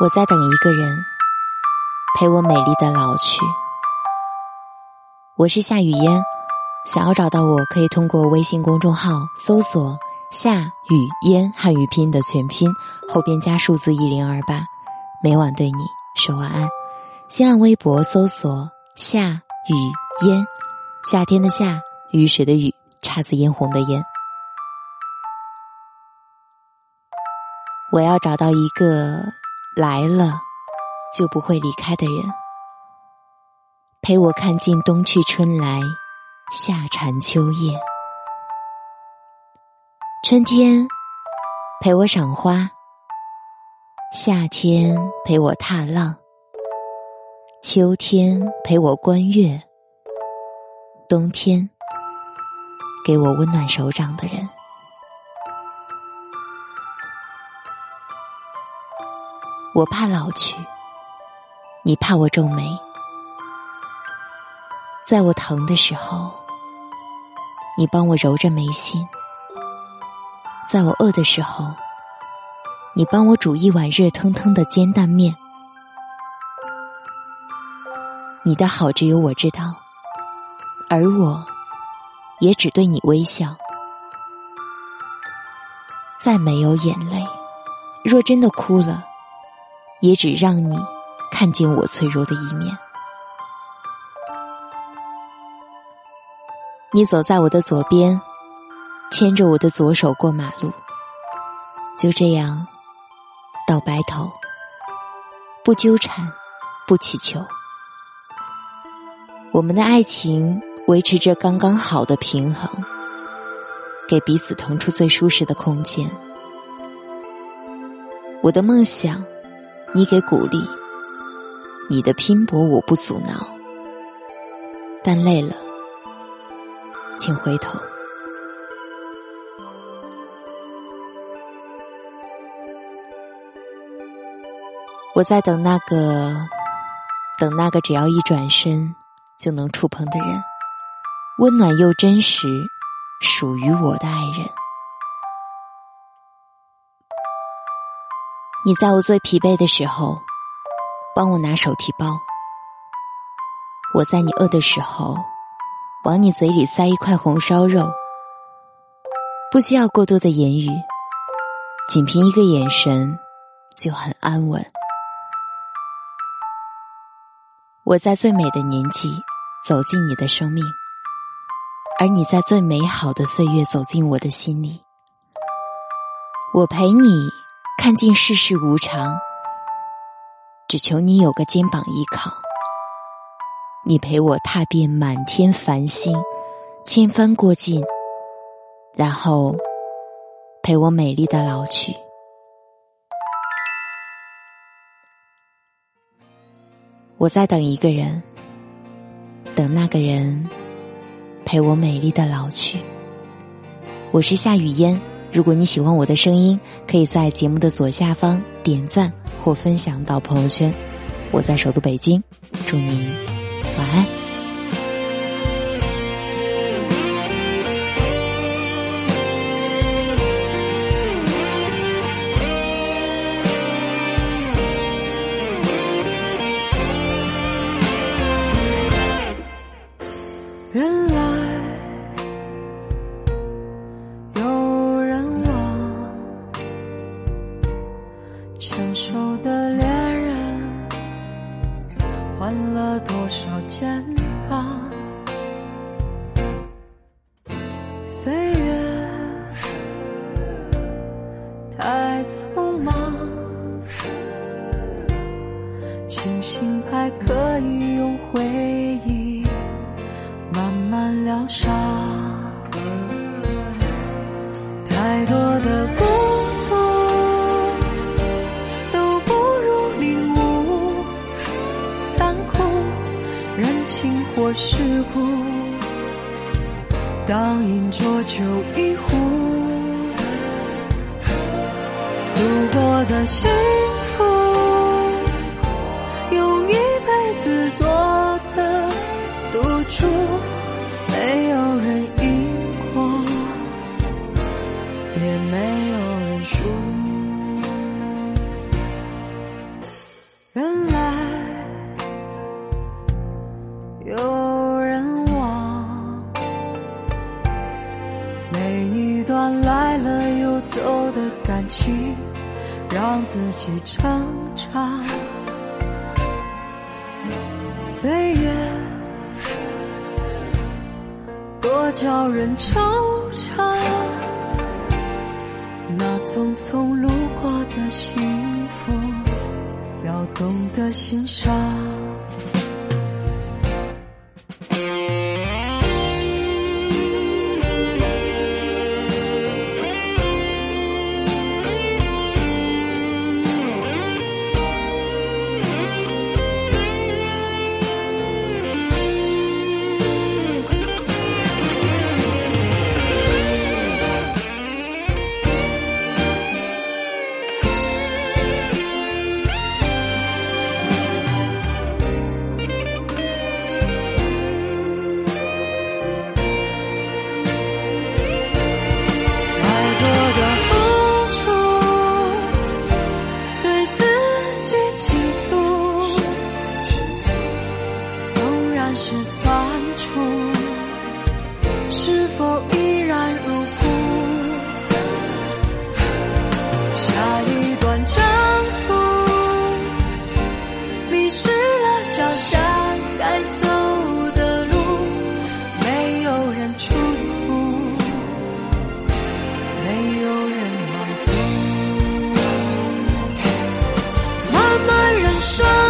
我在等一个人，陪我美丽的老去。我是夏雨嫣，想要找到我可以通过微信公众号搜索“夏雨嫣”汉语拼音的全拼，后边加数字一零二八，每晚对你说晚安。新浪微博搜索“夏雨嫣”，夏天的夏，雨水的雨，姹紫嫣红的嫣。我要找到一个。来了，就不会离开的人，陪我看尽冬去春来，夏蝉秋叶。春天陪我赏花，夏天陪我踏浪，秋天陪我观月，冬天给我温暖手掌的人。我怕老去，你怕我皱眉。在我疼的时候，你帮我揉着眉心；在我饿的时候，你帮我煮一碗热腾腾的煎蛋面。你的好只有我知道，而我也只对你微笑。再没有眼泪，若真的哭了。也只让你看见我脆弱的一面。你走在我的左边，牵着我的左手过马路，就这样到白头，不纠缠，不乞求。我们的爱情维持着刚刚好的平衡，给彼此腾出最舒适的空间。我的梦想。你给鼓励，你的拼搏我不阻挠，但累了，请回头。我在等那个，等那个只要一转身就能触碰的人，温暖又真实，属于我的爱人。你在我最疲惫的时候，帮我拿手提包；我在你饿的时候，往你嘴里塞一块红烧肉。不需要过多的言语，仅凭一个眼神就很安稳。我在最美的年纪走进你的生命，而你在最美好的岁月走进我的心里。我陪你。看尽世事无常，只求你有个肩膀依靠。你陪我踏遍满天繁星，千帆过尽，然后陪我美丽的老去。我在等一个人，等那个人陪我美丽的老去。我是夏雨嫣。如果你喜欢我的声音，可以在节目的左下方点赞或分享到朋友圈。我在首都北京，祝你晚安。肩膀？岁月太匆忙，庆幸还可以用回忆慢慢疗伤。事故，当饮浊酒一壶，度过的幸福，用一辈子做的赌注，没有人来了又走的感情，让自己成长。岁月多叫人惆怅，那匆匆路过的幸福，要懂得欣赏。没有人能走，慢慢燃烧。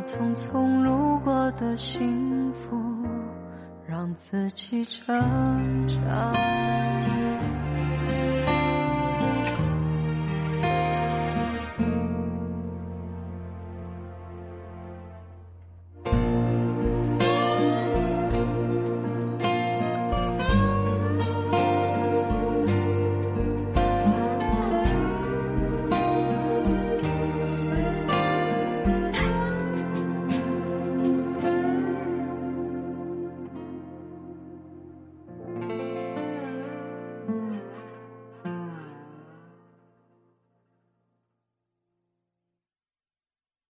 匆匆路过的幸福，让自己成长。